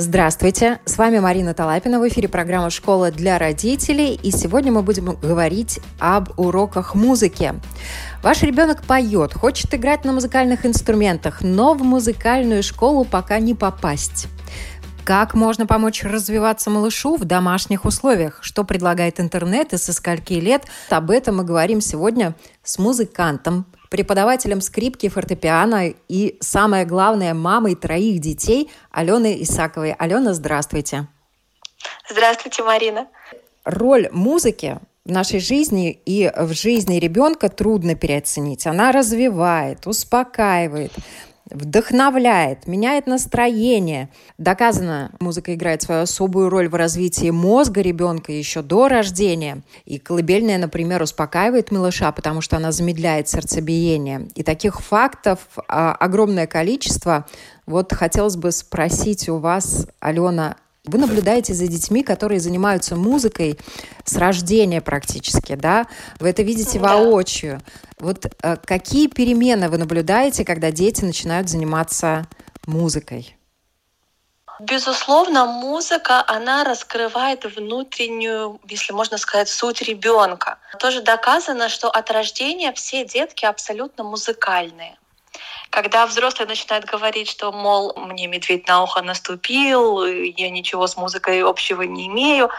Здравствуйте, с вами Марина Талапина, в эфире программа «Школа для родителей», и сегодня мы будем говорить об уроках музыки. Ваш ребенок поет, хочет играть на музыкальных инструментах, но в музыкальную школу пока не попасть. Как можно помочь развиваться малышу в домашних условиях? Что предлагает интернет и со скольки лет? Об этом мы говорим сегодня с музыкантом, преподавателем скрипки, фортепиано и, самое главное, мамой троих детей Аленой Исаковой. Алена, здравствуйте. Здравствуйте, Марина. Роль музыки в нашей жизни и в жизни ребенка трудно переоценить. Она развивает, успокаивает, вдохновляет, меняет настроение. Доказано, музыка играет свою особую роль в развитии мозга ребенка еще до рождения. И колыбельная, например, успокаивает малыша, потому что она замедляет сердцебиение. И таких фактов а, огромное количество. Вот хотелось бы спросить у вас, Алена, вы наблюдаете за детьми, которые занимаются музыкой с рождения практически, да? Вы это видите да. воочию. Вот э, какие перемены вы наблюдаете, когда дети начинают заниматься музыкой? Безусловно, музыка, она раскрывает внутреннюю, если можно сказать, суть ребенка. Тоже доказано, что от рождения все детки абсолютно музыкальные. Когда взрослый начинает говорить, что, мол, мне медведь на ухо наступил, я ничего с музыкой общего не имею,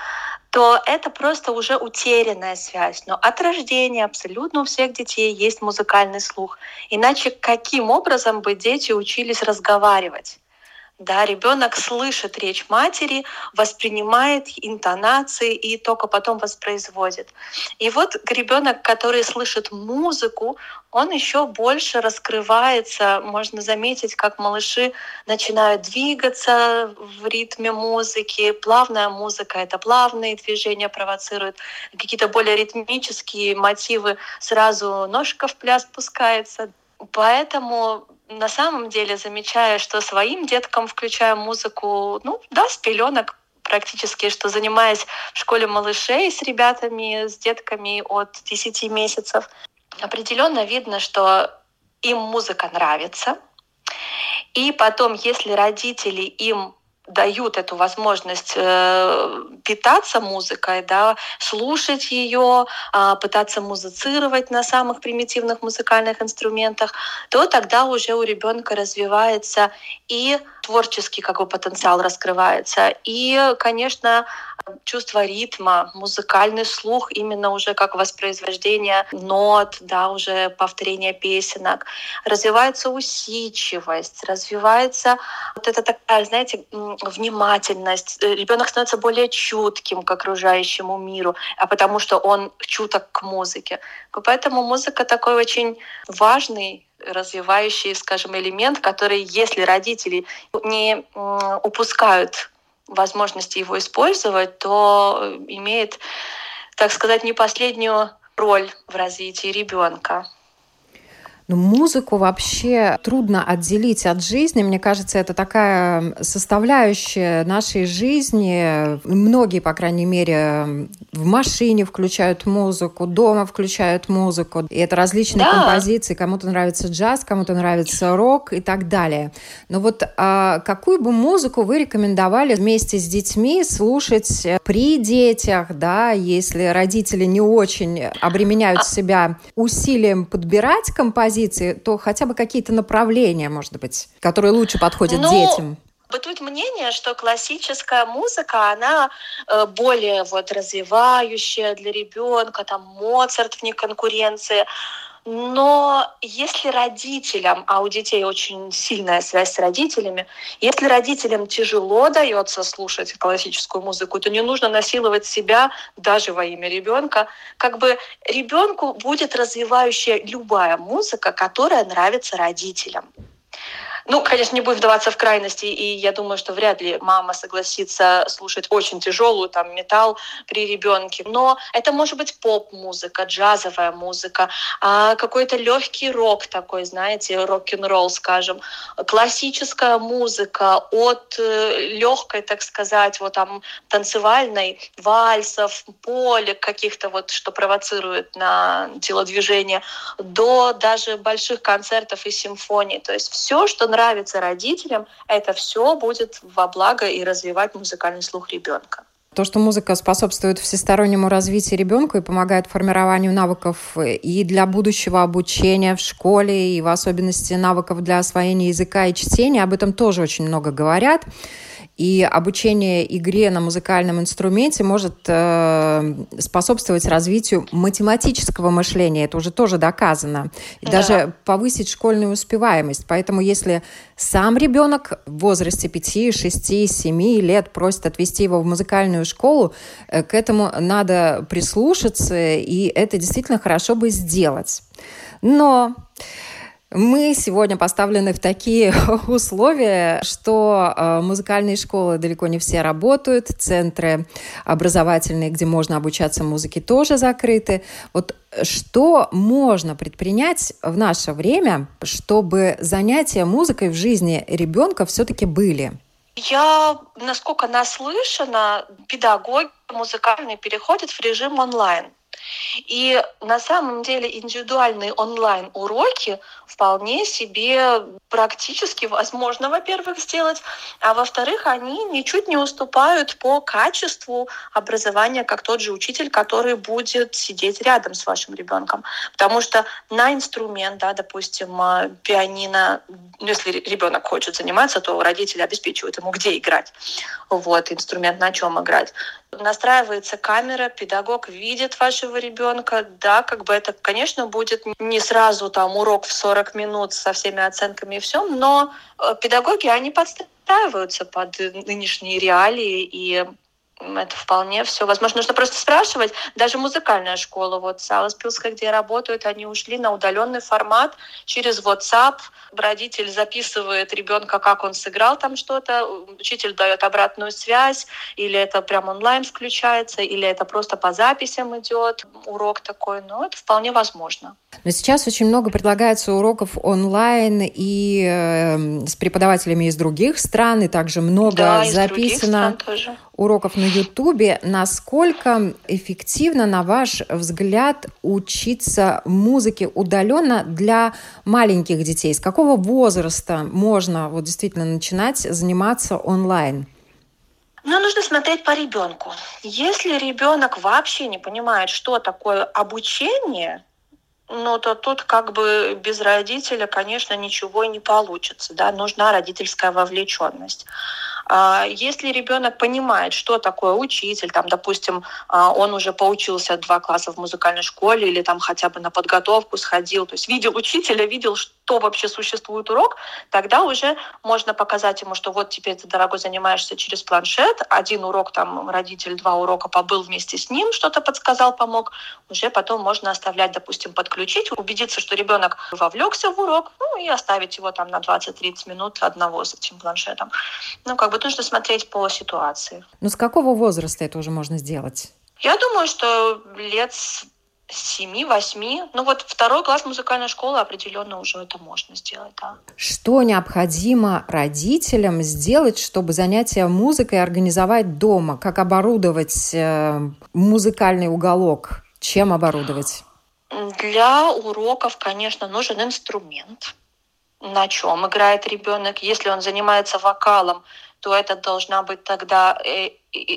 то это просто уже утерянная связь. Но от рождения абсолютно у всех детей есть музыкальный слух. Иначе каким образом бы дети учились разговаривать? Да, ребенок слышит речь матери, воспринимает интонации и только потом воспроизводит. И вот ребенок, который слышит музыку, он еще больше раскрывается. Можно заметить, как малыши начинают двигаться в ритме музыки. Плавная музыка — это плавные движения провоцирует. Какие-то более ритмические мотивы сразу ножка в пляс пускается. Поэтому на самом деле замечаю, что своим деткам включаю музыку, ну да, с пеленок практически, что занимаясь в школе малышей с ребятами, с детками от 10 месяцев, определенно видно, что им музыка нравится. И потом, если родители им дают эту возможность э, питаться музыкой, да, слушать ее, э, пытаться музицировать на самых примитивных музыкальных инструментах, то тогда уже у ребенка развивается и творческий как бы потенциал раскрывается, и, конечно, чувство ритма, музыкальный слух именно уже как воспроизвождение нот, да, уже повторение песенок. Развивается усидчивость, развивается вот это такая, знаете, внимательность. Э, Ребенок становится более чутким к окружающему миру, а потому что он чуток к музыке. Поэтому музыка такой очень важный развивающий, скажем, элемент, который, если родители не упускают возможности его использовать, то э, имеет, так сказать, не последнюю роль в развитии ребенка. Ну, музыку вообще трудно отделить от жизни. Мне кажется, это такая составляющая нашей жизни. Многие, по крайней мере, в машине включают музыку, дома включают музыку. И это различные да. композиции. Кому-то нравится джаз, кому-то нравится рок и так далее. Но вот а, какую бы музыку вы рекомендовали вместе с детьми слушать при детях, да, если родители не очень обременяют а себя усилием подбирать композиции, композиции, то хотя бы какие-то направления, может быть, которые лучше подходят ну, детям? Бытует мнение, что классическая музыка, она э, более вот развивающая для ребенка, там Моцарт вне конкуренции. Но если родителям, а у детей очень сильная связь с родителями, если родителям тяжело дается слушать классическую музыку, то не нужно насиловать себя даже во имя ребенка. Как бы ребенку будет развивающая любая музыка, которая нравится родителям. Ну, конечно, не будем вдаваться в крайности, и я думаю, что вряд ли мама согласится слушать очень тяжелую там металл при ребенке. Но это может быть поп-музыка, джазовая музыка, а какой-то легкий рок такой, знаете, рок-н-ролл, скажем, классическая музыка от э, легкой, так сказать, вот там танцевальной, вальсов, полек каких-то вот, что провоцирует на телодвижение, до даже больших концертов и симфоний. То есть все, что нравится родителям, это все будет во благо и развивать музыкальный слух ребенка. То, что музыка способствует всестороннему развитию ребенка и помогает формированию навыков и для будущего обучения в школе, и в особенности навыков для освоения языка и чтения, об этом тоже очень много говорят. И обучение игре на музыкальном инструменте может э, способствовать развитию математического мышления. Это уже тоже доказано. И да. даже повысить школьную успеваемость. Поэтому если сам ребенок в возрасте 5, 6, 7 лет просит отвести его в музыкальную школу, э, к этому надо прислушаться, и это действительно хорошо бы сделать. Но мы сегодня поставлены в такие условия, что э, музыкальные школы далеко не все работают, центры образовательные, где можно обучаться музыке, тоже закрыты. Вот что можно предпринять в наше время, чтобы занятия музыкой в жизни ребенка все-таки были? Я, насколько наслышана, педагоги музыкальные переходят в режим онлайн. И на самом деле индивидуальные онлайн-уроки вполне себе практически возможно, во-первых, сделать, а во-вторых, они ничуть не уступают по качеству образования, как тот же учитель, который будет сидеть рядом с вашим ребенком. Потому что на инструмент, да, допустим, а, пианино, если ребенок хочет заниматься, то родители обеспечивают ему, где играть. Вот, инструмент на чем играть. Настраивается камера, педагог видит вашего ребенка, да, как бы это, конечно, будет не сразу там урок в 40 минут со всеми оценками и всем, но э, педагоги, они подстраиваются под нынешние реалии, и это вполне все возможно. Нужно просто спрашивать. Даже музыкальная школа, вот Саласпилская, где работают, они ушли на удаленный формат через WhatsApp. Родитель записывает ребенка, как он сыграл там что-то, учитель дает обратную связь, или это прям онлайн включается, или это просто по записям идет урок такой. Но это вполне возможно. Но сейчас очень много предлагается уроков онлайн и э, с преподавателями из других стран, и также много да, записано уроков на Ютубе. Насколько эффективно, на ваш взгляд, учиться музыке удаленно для маленьких детей? С какого возраста можно вот действительно начинать заниматься онлайн? Ну, нужно смотреть по ребенку. Если ребенок вообще не понимает, что такое обучение, ну, то тут как бы без родителя, конечно, ничего и не получится. Да? Нужна родительская вовлеченность. А, если ребенок понимает, что такое учитель, там, допустим, а, он уже поучился два класса в музыкальной школе или там хотя бы на подготовку сходил, то есть видел учителя, видел, что вообще существует урок, тогда уже можно показать ему, что вот теперь ты, дорогой, занимаешься через планшет, один урок там родитель, два урока побыл вместе с ним, что-то подсказал, помог, уже потом можно оставлять, допустим, подключить, убедиться, что ребенок вовлекся в урок, ну и оставить его там на 20-30 минут одного с этим планшетом. Ну, как бы нужно смотреть по ситуации. Ну, с какого возраста это уже можно сделать? Я думаю, что лет семи-восьми. Ну вот второй класс музыкальной школы определенно уже это можно сделать, да. Что необходимо родителям сделать, чтобы занятия музыкой организовать дома? Как оборудовать э, музыкальный уголок? Чем оборудовать? Для уроков, конечно, нужен инструмент. На чем играет ребенок? Если он занимается вокалом, то это должна быть тогда э,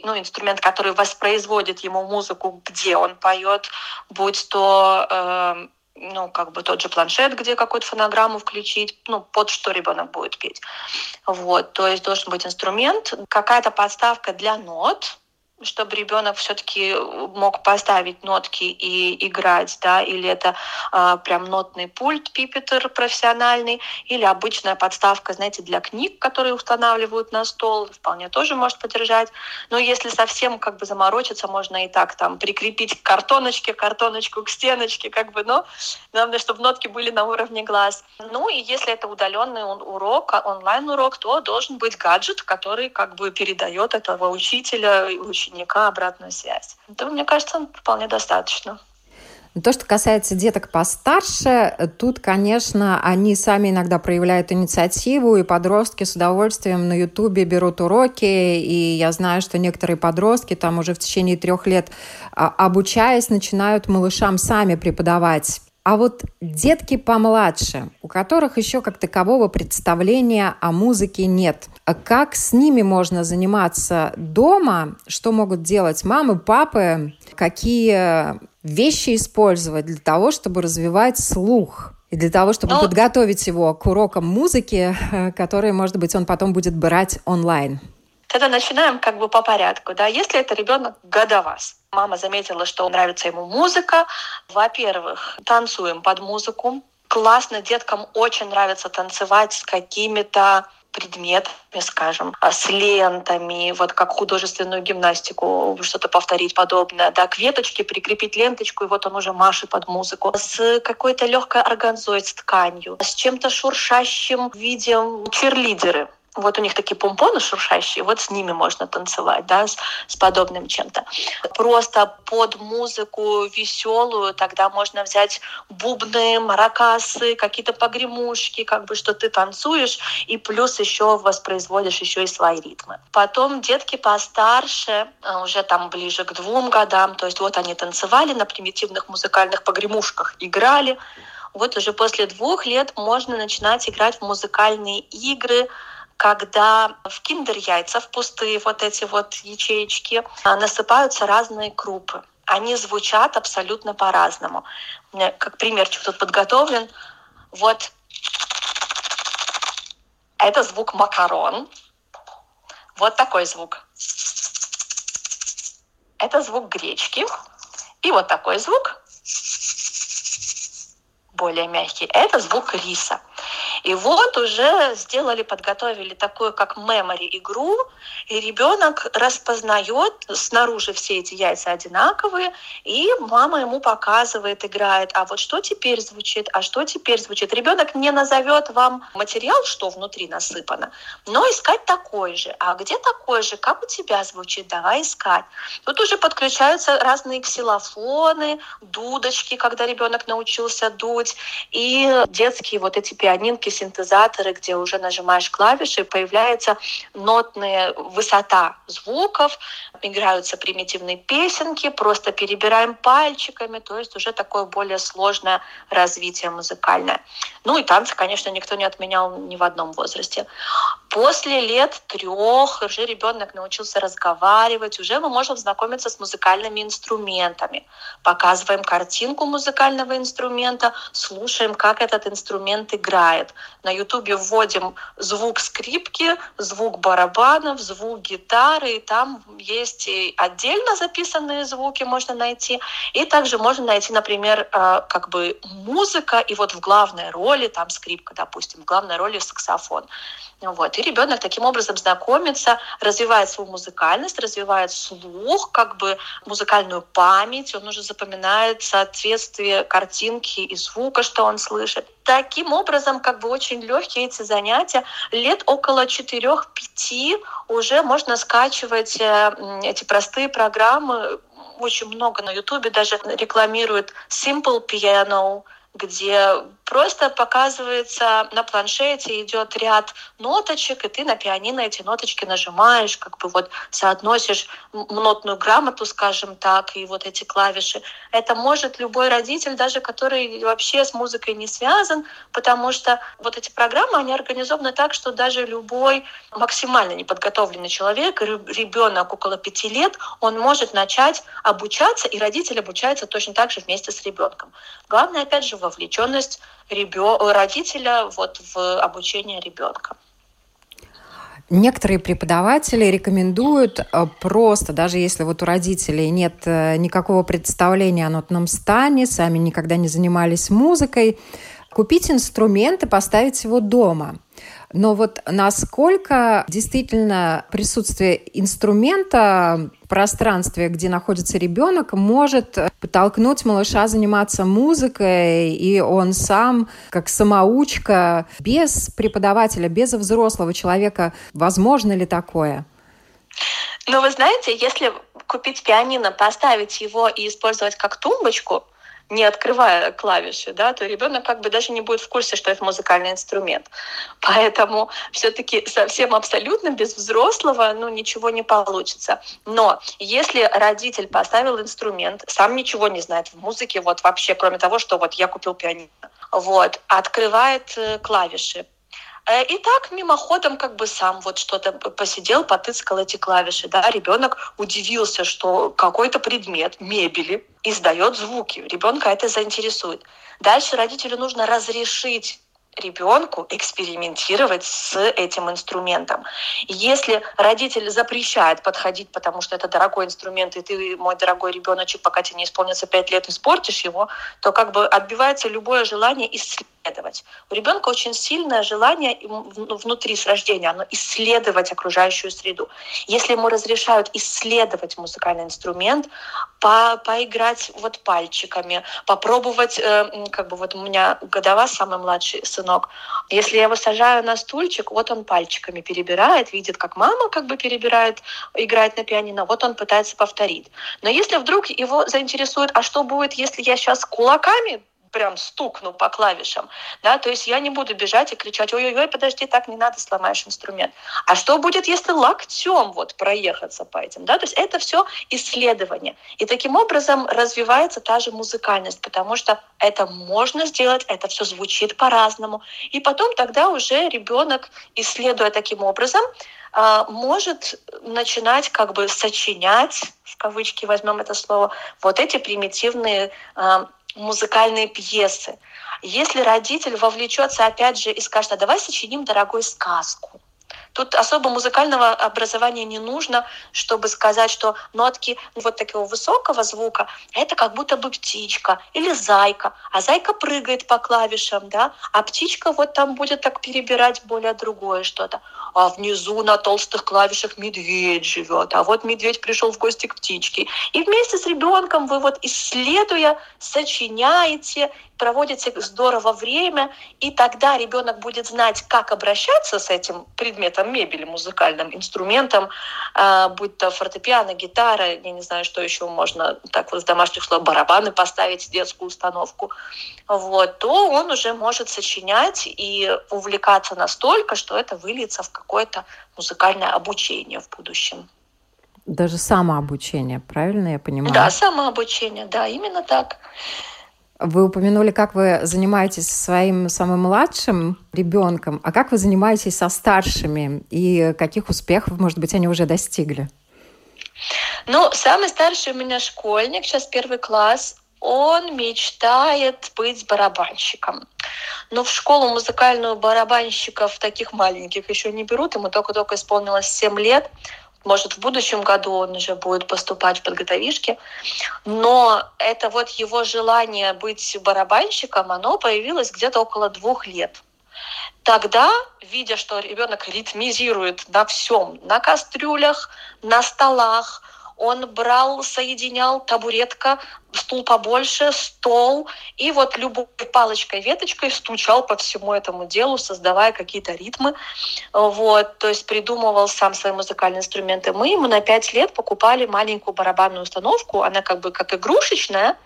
ну, инструмент, который воспроизводит ему музыку, где он поет, будь то э, ну, как бы тот же планшет, где какую-то фонограмму включить, ну, под что ребенок будет петь. Вот, то есть должен быть инструмент, какая-то подставка для нот, чтобы ребенок все-таки мог поставить нотки и играть, да, или это э, прям нотный пульт пипетер профессиональный, или обычная подставка, знаете, для книг, которые устанавливают на стол, вполне тоже может поддержать. Но если совсем как бы заморочиться, можно и так там прикрепить к картоночке, картоночку к стеночке, как бы, но главное, чтобы нотки были на уровне глаз. Ну и если это удаленный урок, онлайн-урок, то должен быть гаджет, который как бы передает этого учителя, ученика ученика обратную связь. Это, мне кажется, вполне достаточно. То, что касается деток постарше, тут, конечно, они сами иногда проявляют инициативу, и подростки с удовольствием на Ютубе берут уроки, и я знаю, что некоторые подростки там уже в течение трех лет, а, обучаясь, начинают малышам сами преподавать а вот детки помладше, у которых еще как такового представления о музыке нет. А как с ними можно заниматься дома? Что могут делать мамы, папы? Какие вещи использовать для того, чтобы развивать слух? И для того, чтобы Но... Ну, подготовить его к урокам музыки, которые, может быть, он потом будет брать онлайн. Тогда начинаем как бы по порядку. Да? Если это ребенок годовас, мама заметила, что нравится ему музыка, во-первых, танцуем под музыку. Классно, деткам очень нравится танцевать с какими-то предметами, скажем, а с лентами, вот как художественную гимнастику, что-то повторить подобное, да, к веточке прикрепить ленточку, и вот он уже машет под музыку, с какой-то легкой органзой, с тканью, с чем-то шуршащим видом черлидеры, вот у них такие помпоны шуршащие, вот с ними можно танцевать, да, с, с подобным чем-то. Просто под музыку веселую тогда можно взять бубны, маракасы, какие-то погремушки, как бы, что ты танцуешь, и плюс еще воспроизводишь еще и свои ритмы. Потом детки постарше, э, уже там ближе к двум годам, то есть вот они танцевали на примитивных музыкальных погремушках, играли, вот уже после двух лет можно начинать играть в музыкальные игры, когда в киндер-яйца, в пустые вот эти вот ячеечки, а, насыпаются разные крупы. Они звучат абсолютно по-разному. У меня как примерчик тут подготовлен. Вот это звук макарон. Вот такой звук. Это звук гречки. И вот такой звук, более мягкий, это звук риса. И вот уже сделали, подготовили такую как memory игру, и ребенок распознает снаружи все эти яйца одинаковые, и мама ему показывает, играет, а вот что теперь звучит, а что теперь звучит. Ребенок не назовет вам материал, что внутри насыпано, но искать такой же. А где такой же? Как у тебя звучит? Давай искать. Тут уже подключаются разные ксилофоны, дудочки, когда ребенок научился дуть, и детские вот эти пианинки синтезаторы, где уже нажимаешь клавиши, появляется нотная высота звуков, играются примитивные песенки, просто перебираем пальчиками, то есть уже такое более сложное развитие музыкальное. Ну и танцы, конечно, никто не отменял ни в одном возрасте. После лет трех уже ребенок научился разговаривать, уже мы можем знакомиться с музыкальными инструментами. Показываем картинку музыкального инструмента, слушаем, как этот инструмент играет. На ютубе вводим звук скрипки, звук барабанов, звук гитары, и там есть и отдельно записанные звуки можно найти, и также можно найти, например, э, как бы музыка, и вот в главной роли, там скрипка, допустим, в главной роли саксофон. Вот. И ребенок таким образом знакомится, развивает свою музыкальность, развивает слух, как бы музыкальную память, он уже запоминает соответствие картинки и звука, что он слышит. Таким образом, как бы очень легкие эти занятия. Лет около 4-5 уже можно скачивать э, эти простые программы, очень много на Ютубе даже рекламируют Simple Piano, где просто показывается на планшете идет ряд ноточек, и ты на пианино эти ноточки нажимаешь, как бы вот соотносишь нотную грамоту, скажем так, и вот эти клавиши. Это может любой родитель, даже который вообще с музыкой не связан, потому что вот эти программы, они организованы так, что даже любой максимально неподготовленный человек, ребенок около пяти лет, он может начать обучаться, и родитель обучается точно так же вместе с ребенком. Главное, опять же, вовлеченность ребё... родителя вот в обучение ребенка. Некоторые преподаватели рекомендуют э, просто, даже если вот у родителей нет э, никакого представления о нотном стане, сами никогда не занимались музыкой, купить инструмент и поставить его дома. Но вот насколько действительно присутствие инструмента в пространстве, где находится ребенок, может подтолкнуть малыша заниматься музыкой, и он сам, как самоучка, без преподавателя, без взрослого человека, возможно ли такое? Ну, вы знаете, если купить пианино, поставить его и использовать как тумбочку, не открывая клавиши, да, то ребенок как бы даже не будет в курсе, что это музыкальный инструмент. Поэтому все-таки совсем абсолютно без взрослого ну, ничего не получится. Но если родитель поставил инструмент, сам ничего не знает в музыке, вот вообще, кроме того, что вот я купил пианино, вот, открывает э, клавиши, и так мимоходом как бы сам вот что-то посидел, потыскал эти клавиши. Да? Ребенок удивился, что какой-то предмет мебели издает звуки. Ребенка это заинтересует. Дальше родителю нужно разрешить ребенку экспериментировать с этим инструментом. Если родитель запрещает подходить, потому что это дорогой инструмент, и ты, мой дорогой ребеночек, пока тебе не исполнится пять лет, испортишь его, то как бы отбивается любое желание исследовать. У ребенка очень сильное желание внутри с рождения, оно исследовать окружающую среду. Если ему разрешают исследовать музыкальный инструмент, по, поиграть вот пальчиками, попробовать, э, как бы вот у меня годова самый младший сынок, если я его сажаю на стульчик, вот он пальчиками перебирает, видит, как мама как бы перебирает, играет на пианино, вот он пытается повторить. Но если вдруг его заинтересует, а что будет, если я сейчас кулаками прям стукну по клавишам, да, то есть я не буду бежать и кричать, ой-ой-ой, подожди, так не надо, сломаешь инструмент. А что будет, если локтем вот проехаться по этим, да, то есть это все исследование. И таким образом развивается та же музыкальность, потому что это можно сделать, это все звучит по-разному. И потом тогда уже ребенок, исследуя таким образом, а, может начинать как бы сочинять, в кавычки возьмем это слово, вот эти примитивные а, музыкальные пьесы. Если родитель вовлечется опять же и скажет, а давай сочиним дорогой сказку, Тут особо музыкального образования не нужно, чтобы сказать, что нотки вот такого высокого звука — это как будто бы птичка или зайка. А зайка прыгает по клавишам, да, а птичка вот там будет так перебирать более другое что-то. А внизу на толстых клавишах медведь живет, а вот медведь пришел в гости к птичке. И вместе с ребенком вы вот исследуя, сочиняете проводите здорово время, и тогда ребенок будет знать, как обращаться с этим предметом мебели, музыкальным инструментом, э, будь то фортепиано, гитара, я не знаю, что еще можно так вот с домашних слов, барабаны поставить, детскую установку, вот, то он уже может сочинять и увлекаться настолько, что это выльется в какое-то музыкальное обучение в будущем. Даже самообучение, правильно я понимаю? Да, самообучение, да, именно так. Вы упомянули, как вы занимаетесь своим самым младшим ребенком, а как вы занимаетесь со старшими и каких успехов, может быть, они уже достигли? Ну, самый старший у меня школьник, сейчас первый класс, он мечтает быть барабанщиком. Но в школу музыкальную барабанщиков таких маленьких еще не берут, ему только-только исполнилось 7 лет может, в будущем году он уже будет поступать в подготовишки. Но это вот его желание быть барабанщиком, оно появилось где-то около двух лет. Тогда, видя, что ребенок ритмизирует на всем, на кастрюлях, на столах, он брал, соединял табуретка, стул побольше, стол, и вот любой палочкой, веточкой стучал по всему этому делу, создавая какие-то ритмы. Вот, то есть придумывал сам свои музыкальные инструменты. Мы ему на пять лет покупали маленькую барабанную установку, она как бы как игрушечная,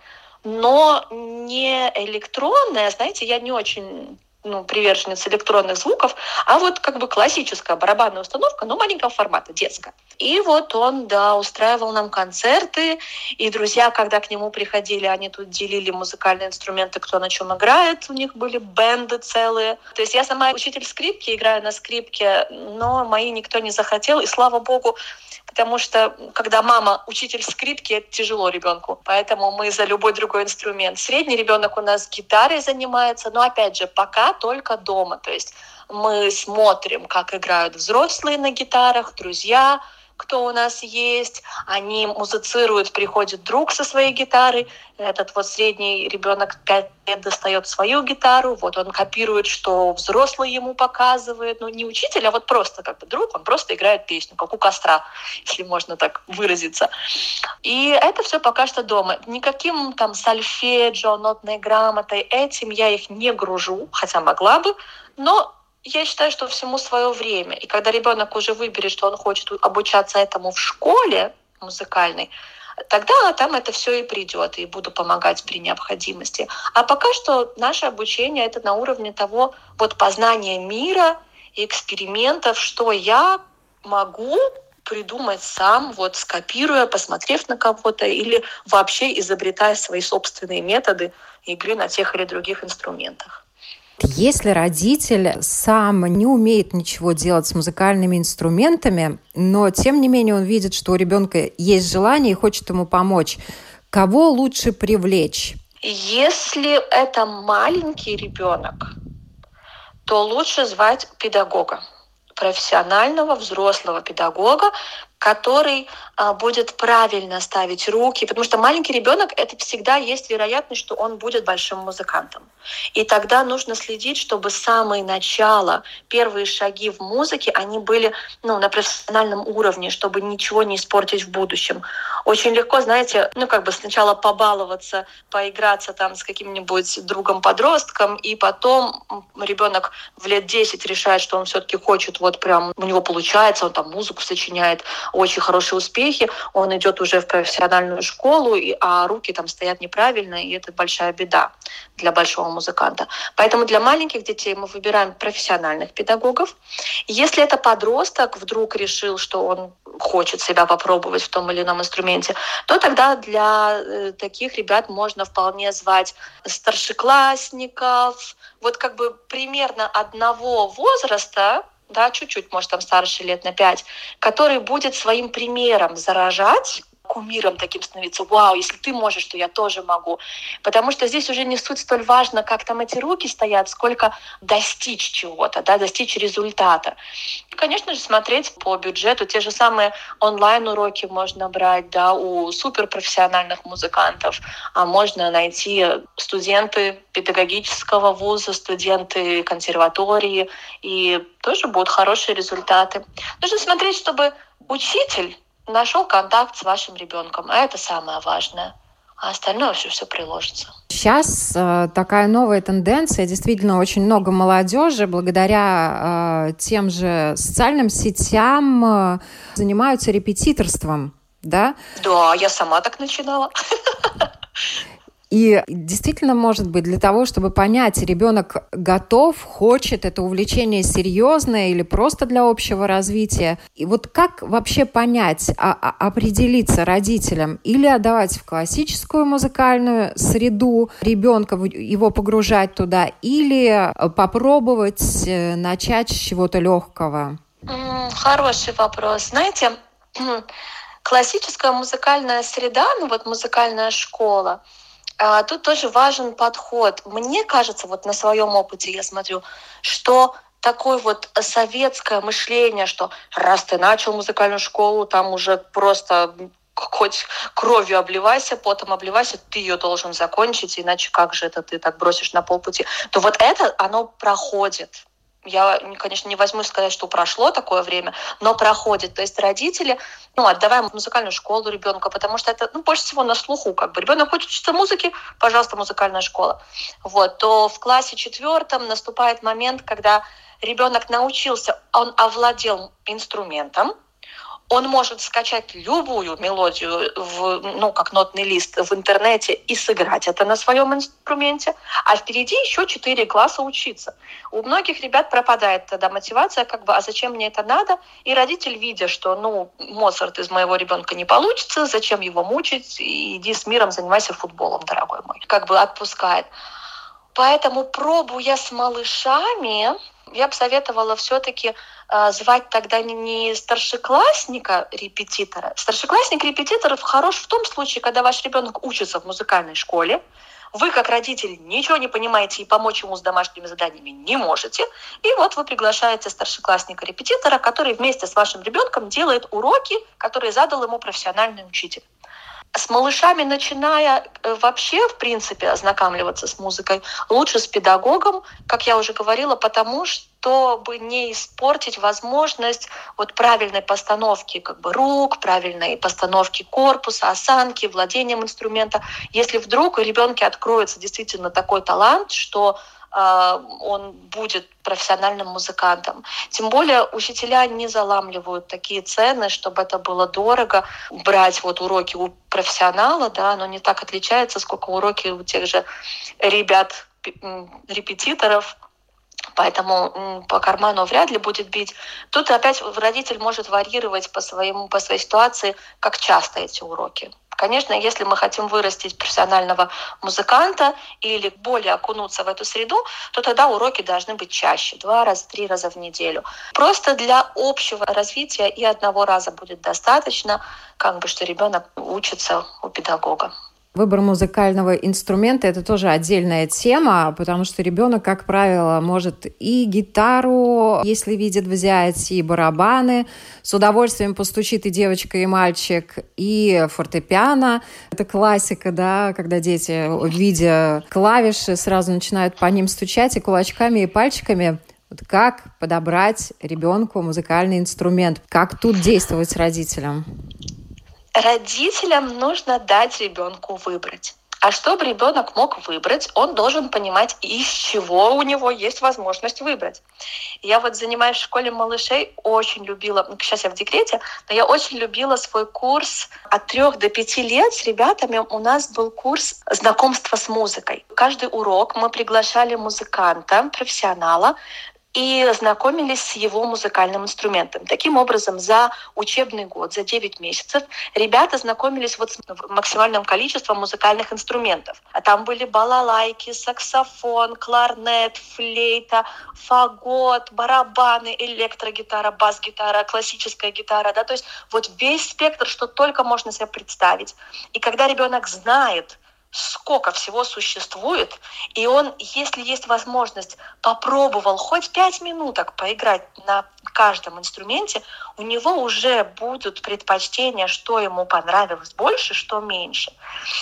но не электронная, знаете, я не очень ну, приверженец электронных звуков, а вот как бы классическая барабанная установка, но маленького формата, детская. И вот он, да, устраивал нам концерты, и друзья, когда к нему приходили, они тут делили музыкальные инструменты, кто на чем играет, у них были бенды целые. То есть я сама учитель скрипки, играю на скрипке, но мои никто не захотел, и слава богу, потому что когда мама учитель скрипки, это тяжело ребенку, поэтому мы за любой другой инструмент. Средний ребенок у нас гитарой занимается, но опять же, пока только дома, то есть мы смотрим, как играют взрослые на гитарах, друзья, кто у нас есть, они музицируют, приходит друг со своей гитарой, этот вот средний ребенок 5 лет достает свою гитару, вот он копирует, что взрослый ему показывает, ну не учитель, а вот просто как бы друг, он просто играет песню, как у костра, если можно так выразиться. И это все пока что дома. Никаким там сольфеджио, нотной грамотой, этим я их не гружу, хотя могла бы, но я считаю, что всему свое время. И когда ребенок уже выберет, что он хочет обучаться этому в школе музыкальной, тогда там это все и придет, и буду помогать при необходимости. А пока что наше обучение это на уровне того вот познания мира, экспериментов, что я могу придумать сам, вот скопируя, посмотрев на кого-то или вообще изобретая свои собственные методы игры на тех или других инструментах. Если родитель сам не умеет ничего делать с музыкальными инструментами, но тем не менее он видит, что у ребенка есть желание и хочет ему помочь, кого лучше привлечь? Если это маленький ребенок, то лучше звать педагога профессионального взрослого педагога, который а, будет правильно ставить руки, потому что маленький ребенок это всегда есть вероятность, что он будет большим музыкантом. И тогда нужно следить, чтобы самые начала, первые шаги в музыке, они были ну, на профессиональном уровне, чтобы ничего не испортить в будущем. Очень легко, знаете, ну как бы сначала побаловаться, поиграться там с каким-нибудь другом-подростком, и потом ребенок в лет 10 решает, что он все-таки хочет, вот прям у него получается, он там музыку сочиняет, очень хорошие успехи, он идет уже в профессиональную школу, и, а руки там стоят неправильно, и это большая беда для большого музыканта. Поэтому для маленьких детей мы выбираем профессиональных педагогов. Если это подросток вдруг решил, что он хочет себя попробовать в том или ином инструменте, то тогда для э, таких ребят можно вполне звать старшеклассников, вот как бы примерно одного возраста, да, чуть-чуть, может, там старше лет на пять, который будет своим примером заражать кумиром таким становиться. Вау, если ты можешь, то я тоже могу. Потому что здесь уже не суть столь важно, как там эти руки стоят, сколько достичь чего-то, да, достичь результата. И, конечно же, смотреть по бюджету. Те же самые онлайн-уроки можно брать да, у суперпрофессиональных музыкантов, а можно найти студенты педагогического вуза, студенты консерватории, и тоже будут хорошие результаты. Нужно смотреть, чтобы учитель нашел контакт с вашим ребенком, а это самое важное. А остальное все, все приложится. Сейчас э, такая новая тенденция. Действительно, очень много молодежи благодаря э, тем же социальным сетям э, занимаются репетиторством. Да? Да, я сама так начинала. И действительно, может быть, для того, чтобы понять, ребенок готов, хочет это увлечение серьезное или просто для общего развития. И вот как вообще понять, а, а, определиться родителям или отдавать в классическую музыкальную среду ребенка, его погружать туда, или попробовать э, начать с чего-то легкого? Хороший вопрос. Знаете, классическая музыкальная среда, ну вот музыкальная школа, а, тут тоже важен подход. Мне кажется, вот на своем опыте я смотрю, что такое вот советское мышление, что раз ты начал музыкальную школу, там уже просто хоть кровью обливайся, потом обливайся, ты ее должен закончить, иначе как же это ты так бросишь на полпути, то вот это, оно проходит я, конечно, не возьму сказать, что прошло такое время, но проходит. То есть родители, ну, отдаваем музыкальную школу ребенка, потому что это, ну, больше всего на слуху, как бы. Ребенок хочет учиться музыке, пожалуйста, музыкальная школа. Вот, то в классе четвертом наступает момент, когда ребенок научился, он овладел инструментом, он может скачать любую мелодию, в, ну, как нотный лист в интернете и сыграть это на своем инструменте, а впереди еще четыре класса учиться. У многих ребят пропадает тогда мотивация, как бы, а зачем мне это надо? И родитель, видя, что, ну, Моцарт из моего ребенка не получится, зачем его мучить, иди с миром, занимайся футболом, дорогой мой. Как бы отпускает. Поэтому пробуя с малышами, я бы советовала все-таки э, звать тогда не, не старшеклассника репетитора. Старшеклассник репетитор хорош в том случае, когда ваш ребенок учится в музыкальной школе, Вы, как родитель, ничего не понимаете и помочь ему с домашними заданиями не можете. И вот вы приглашаете старшеклассника-репетитора, который вместе с вашим ребенком делает уроки, которые задал ему профессиональный учитель. С малышами, начиная э, вообще, в принципе, ознакомливаться с музыкой, лучше с педагогом, как я уже говорила, потому чтобы не испортить возможность вот правильной постановки как бы рук, правильной постановки корпуса, осанки, владением инструмента. Если вдруг у ребенка откроется действительно такой талант, что он будет профессиональным музыкантом. Тем более учителя не заламливают такие цены, чтобы это было дорого. Брать вот уроки у профессионала, да, оно не так отличается, сколько уроки у тех же ребят, репетиторов, поэтому по карману вряд ли будет бить. Тут опять родитель может варьировать по, своему, по своей ситуации, как часто эти уроки. Конечно, если мы хотим вырастить профессионального музыканта или более окунуться в эту среду, то тогда уроки должны быть чаще, два раза, три раза в неделю. Просто для общего развития и одного раза будет достаточно, как бы, что ребенок учится у педагога. Выбор музыкального инструмента – это тоже отдельная тема, потому что ребенок, как правило, может и гитару, если видит взять, и барабаны. С удовольствием постучит и девочка, и мальчик, и фортепиано. Это классика, да, когда дети, видя клавиши, сразу начинают по ним стучать и кулачками, и пальчиками. Вот как подобрать ребенку музыкальный инструмент? Как тут действовать родителям? Родителям нужно дать ребенку выбрать. А чтобы ребенок мог выбрать, он должен понимать, из чего у него есть возможность выбрать. Я вот занимаюсь в школе малышей, очень любила, ну, сейчас я в декрете, но я очень любила свой курс от трех до пяти лет с ребятами. У нас был курс знакомства с музыкой. Каждый урок мы приглашали музыканта, профессионала, и знакомились с его музыкальным инструментом. Таким образом, за учебный год, за 9 месяцев, ребята знакомились вот с максимальным количеством музыкальных инструментов. А там были балалайки, саксофон, кларнет, флейта, фагот, барабаны, электрогитара, бас-гитара, классическая гитара. Да? То есть вот весь спектр, что только можно себе представить. И когда ребенок знает, сколько всего существует, и он, если есть возможность, попробовал хоть пять минуток поиграть на каждом инструменте, у него уже будут предпочтения, что ему понравилось больше, что меньше.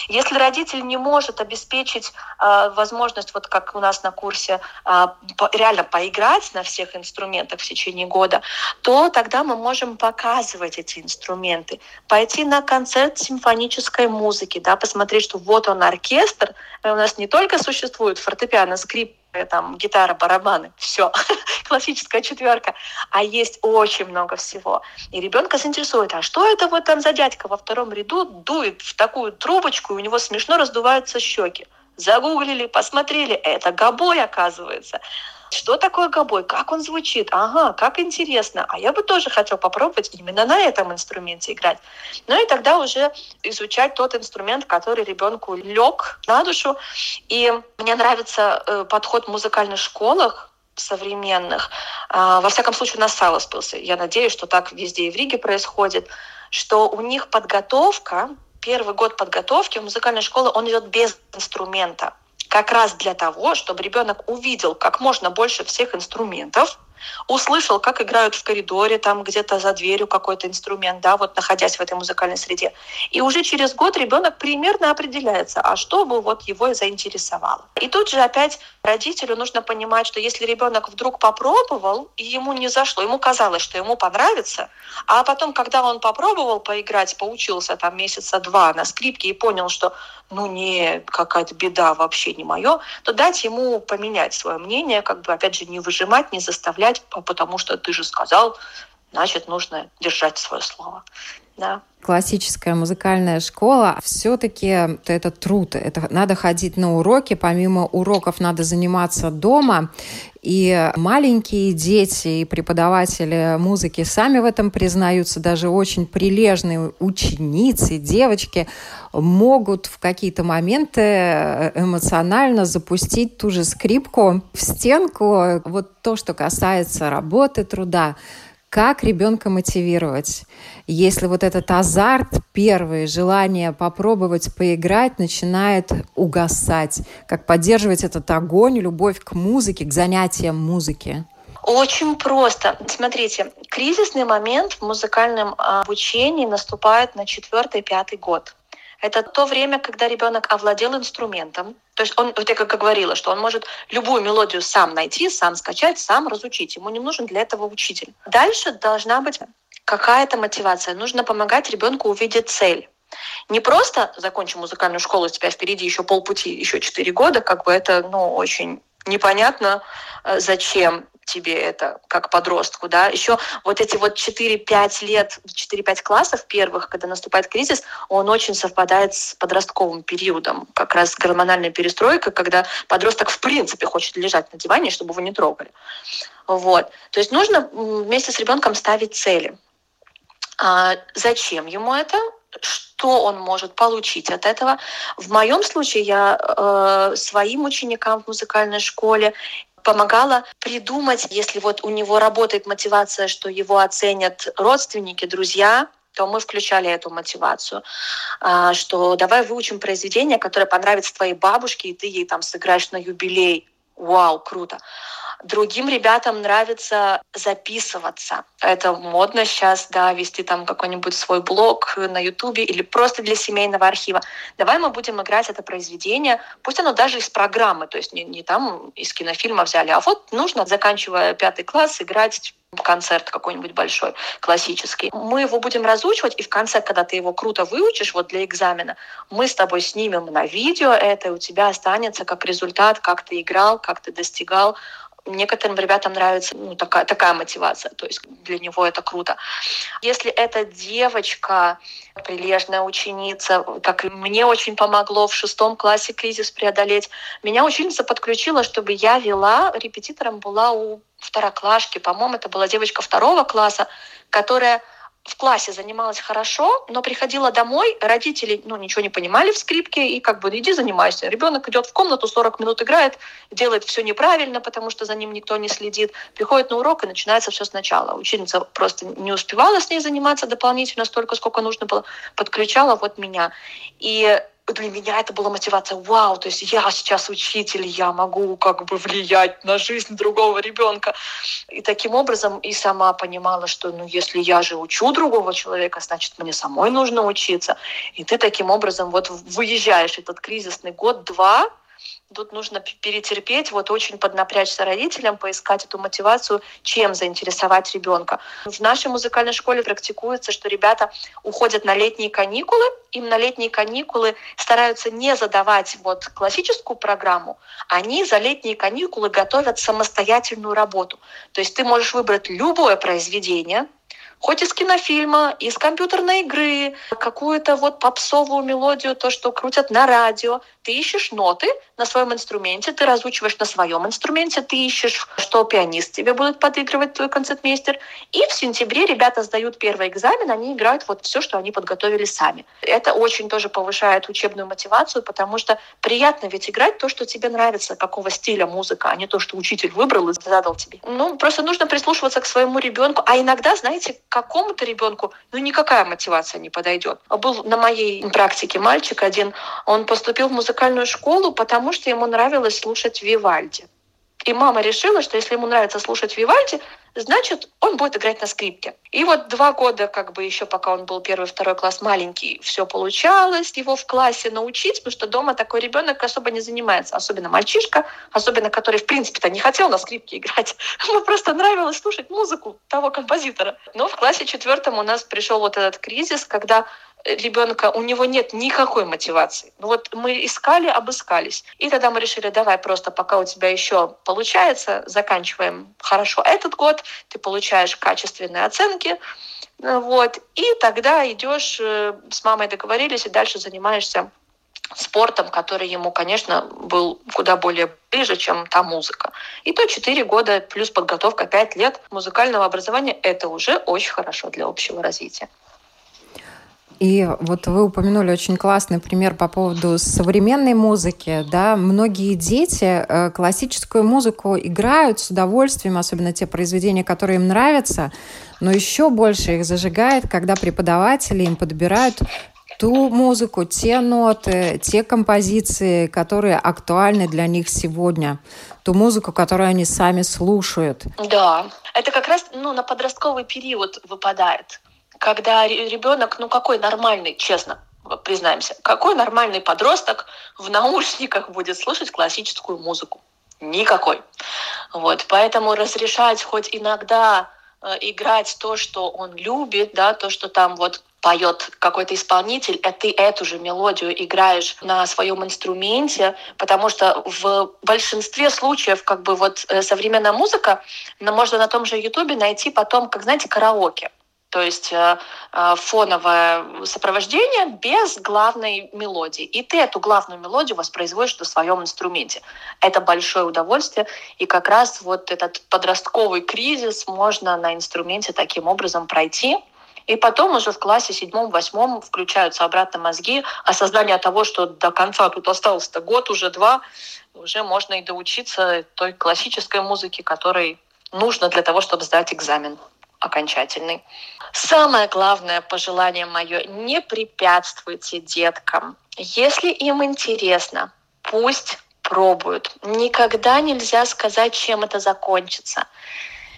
Если родитель не может обеспечить э, возможность, вот как у нас на курсе, э, по, реально поиграть на всех инструментах в течение года, то тогда мы можем показывать эти инструменты, пойти на концерт симфонической музыки, да, посмотреть, что вот он оркестр, у нас не только существует фортепиано, скрип, там гитара, барабаны, все, классическая четверка, а есть очень много всего. И ребенка заинтересует, а что это вот там за дядька во втором ряду дует в такую трубочку, и у него смешно раздуваются щеки. Загуглили, посмотрели, это гобой оказывается. Что такое гобой? Как он звучит? Ага, как интересно. А я бы тоже хотел попробовать именно на этом инструменте играть. Ну и тогда уже изучать тот инструмент, который ребенку лег на душу. И мне нравится э, подход в музыкальных школах, современных. А, во всяком случае, у нас Саласпилсе. Я надеюсь, что так везде и в Риге происходит, что у них подготовка, первый год подготовки в музыкальной школе, он идет без инструмента как раз для того, чтобы ребенок увидел как можно больше всех инструментов, услышал, как играют в коридоре, там где-то за дверью какой-то инструмент, да, вот находясь в этой музыкальной среде. И уже через год ребенок примерно определяется, а что бы вот его заинтересовало. И тут же опять родителю нужно понимать, что если ребенок вдруг попробовал, и ему не зашло, ему казалось, что ему понравится, а потом, когда он попробовал поиграть, поучился там месяца два на скрипке и понял, что ну не какая-то беда вообще не мое, то дать ему поменять свое мнение, как бы опять же не выжимать, не заставлять, потому что ты же сказал, значит нужно держать свое слово. Да классическая музыкальная школа, все-таки это труд. Это надо ходить на уроки, помимо уроков надо заниматься дома. И маленькие дети и преподаватели музыки сами в этом признаются, даже очень прилежные ученицы, девочки могут в какие-то моменты эмоционально запустить ту же скрипку в стенку. Вот то, что касается работы, труда, Как ребенка мотивировать? Если вот этот азарт, первое желание попробовать поиграть начинает угасать, как поддерживать этот огонь, любовь к музыке, к занятиям музыки? Очень просто. Смотрите, кризисный момент в музыкальном обучении наступает на четвертый-пятый год. Это то время, когда ребенок овладел инструментом. То есть он, вот я как говорила, что он может любую мелодию сам найти, сам скачать, сам разучить. Ему не нужен для этого учитель. Дальше должна быть какая-то мотивация. Нужно помогать ребенку увидеть цель. Не просто закончи музыкальную школу, у тебя впереди еще полпути, еще четыре года, как бы это, ну, очень непонятно, э, зачем тебе это как подростку, да, еще вот эти вот 4-5 лет, 4-5 классов первых, когда наступает кризис, он очень совпадает с подростковым периодом, как раз гормональная перестройка, когда подросток в принципе хочет лежать на диване, чтобы его не трогали. Вот. То есть нужно вместе с ребенком ставить цели. А зачем ему это? что он может получить от этого. В моем случае я э, своим ученикам в музыкальной школе помогала придумать, если вот у него работает мотивация, что его оценят родственники, друзья, то мы включали эту мотивацию, а, что давай выучим произведение, которое понравится твоей бабушке, и ты ей там сыграешь на юбилей. Вау, круто. Другим ребятам нравится записываться. Это модно сейчас, да, вести там какой-нибудь свой блог на Ютубе или просто для семейного архива. Давай мы будем играть это произведение, пусть оно даже из программы, то есть не, не там из кинофильма взяли, а вот нужно, заканчивая пятый класс, играть концерт какой-нибудь большой, классический. Мы его будем разучивать, и в конце, когда ты его круто выучишь, вот для экзамена, мы с тобой снимем на видео это, и у тебя останется как результат, как ты играл, как ты достигал некоторым ребятам нравится ну, такая, такая мотивация, то есть для него это круто. Если эта девочка, прилежная ученица, как мне очень помогло в шестом классе кризис преодолеть, меня ученица подключила, чтобы я вела, репетитором была у второклашки, по-моему, это была девочка второго класса, которая в классе занималась хорошо, но приходила домой, родители ну, ничего не понимали в скрипке, и как бы иди занимайся. Ребенок идет в комнату, 40 минут играет, делает все неправильно, потому что за ним никто не следит. Приходит на урок, и начинается все сначала. Ученица просто не успевала с ней заниматься дополнительно столько, сколько нужно было, подключала вот меня. И для меня это была мотивация, вау, то есть я сейчас учитель, я могу как бы влиять на жизнь другого ребенка. И таким образом и сама понимала, что ну если я же учу другого человека, значит мне самой нужно учиться. И ты таким образом вот выезжаешь этот кризисный год-два, Тут нужно перетерпеть, вот очень поднапрячься родителям, поискать эту мотивацию, чем заинтересовать ребенка. В нашей музыкальной школе практикуется, что ребята уходят на летние каникулы, им на летние каникулы стараются не задавать вот классическую программу, они за летние каникулы готовят самостоятельную работу. То есть ты можешь выбрать любое произведение, хоть из кинофильма, из компьютерной игры, какую-то вот попсовую мелодию, то, что крутят на радио. Ты ищешь ноты на своем инструменте, ты разучиваешь на своем инструменте, ты ищешь, что пианист тебе будет подыгрывать, твой концертмейстер. И в сентябре ребята сдают первый экзамен, они играют вот все, что они подготовили сами. Это очень тоже повышает учебную мотивацию, потому что приятно ведь играть то, что тебе нравится, какого стиля музыка, а не то, что учитель выбрал и задал тебе. Ну, просто нужно прислушиваться к своему ребенку. А иногда, знаете, какому-то ребенку ну никакая мотивация не подойдет. Был на моей практике мальчик один, он поступил в музыкальную школу, потому что ему нравилось слушать Вивальди. И мама решила, что если ему нравится слушать Вивальди, значит, он будет играть на скрипке. И вот два года, как бы еще пока он был первый, второй класс маленький, все получалось его в классе научить, потому что дома такой ребенок особо не занимается, особенно мальчишка, особенно который, в принципе-то, не хотел на скрипке играть. Ему просто нравилось слушать музыку того композитора. Но в классе четвертом у нас пришел вот этот кризис, когда ребенка, у него нет никакой мотивации. Ну вот мы искали, обыскались. И тогда мы решили, давай просто пока у тебя еще получается, заканчиваем хорошо этот год, ты получаешь качественные оценки, вот, и тогда идешь, э, с мамой договорились, и дальше занимаешься спортом, который ему, конечно, был куда более ближе, чем та музыка. И то 4 года плюс подготовка 5 лет музыкального образования – это уже очень хорошо для общего развития. И вот вы упомянули очень классный пример по поводу современной музыки. Да? Многие дети э, классическую музыку играют с удовольствием, особенно те произведения, которые им нравятся, но еще больше их зажигает, когда преподаватели им подбирают ту музыку, те ноты, те композиции, которые актуальны для них сегодня, ту музыку, которую они сами слушают. Да, это как раз ну, на подростковый период выпадает когда ребенок, ну какой нормальный, честно, признаемся, какой нормальный подросток в наушниках будет слушать классическую музыку? Никакой. Вот, поэтому разрешать хоть иногда э, играть то, что он любит, да, то, что там вот поет какой-то исполнитель, а ты эту же мелодию играешь на своем инструменте, потому что в большинстве случаев как бы вот э, современная музыка, можно на том же Ютубе найти потом, как знаете, караоке то есть э, э, фоновое сопровождение без главной мелодии. И ты эту главную мелодию воспроизводишь на своем инструменте. Это большое удовольствие, и как раз вот этот подростковый кризис можно на инструменте таким образом пройти. И потом уже в классе седьмом-восьмом включаются обратно мозги, осознание того, что до конца тут остался-то год, уже два, уже можно и доучиться той классической музыке, которой нужно для того, чтобы сдать экзамен окончательный. Самое главное пожелание мое – не препятствуйте деткам. Если им интересно, пусть пробуют. Никогда нельзя сказать, чем это закончится.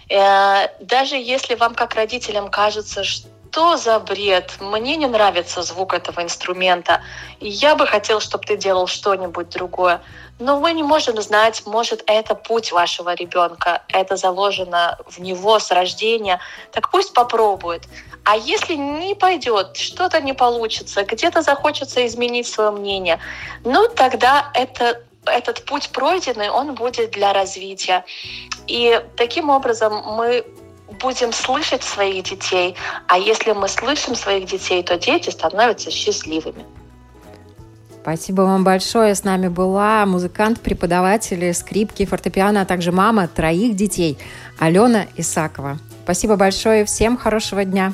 Э, даже если вам, как родителям, кажется, что за бред, мне не нравится звук этого инструмента, я бы хотел, чтобы ты делал что-нибудь другое. Но мы не можем знать, может, это путь вашего ребенка, это заложено в него с рождения. Так пусть попробует. А если не пойдет, что-то не получится, где-то захочется изменить свое мнение, ну тогда это, этот путь пройденный, он будет для развития. И таким образом мы будем слышать своих детей, а если мы слышим своих детей, то дети становятся счастливыми. Спасибо вам большое. С нами была музыкант, преподаватель скрипки, фортепиано, а также мама троих детей Алена Исакова. Спасибо большое. Всем хорошего дня.